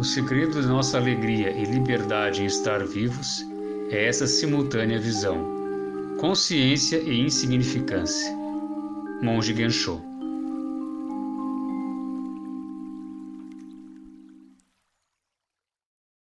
O segredo de nossa alegria e liberdade em estar vivos é essa simultânea visão, consciência e insignificância. Monge Gensho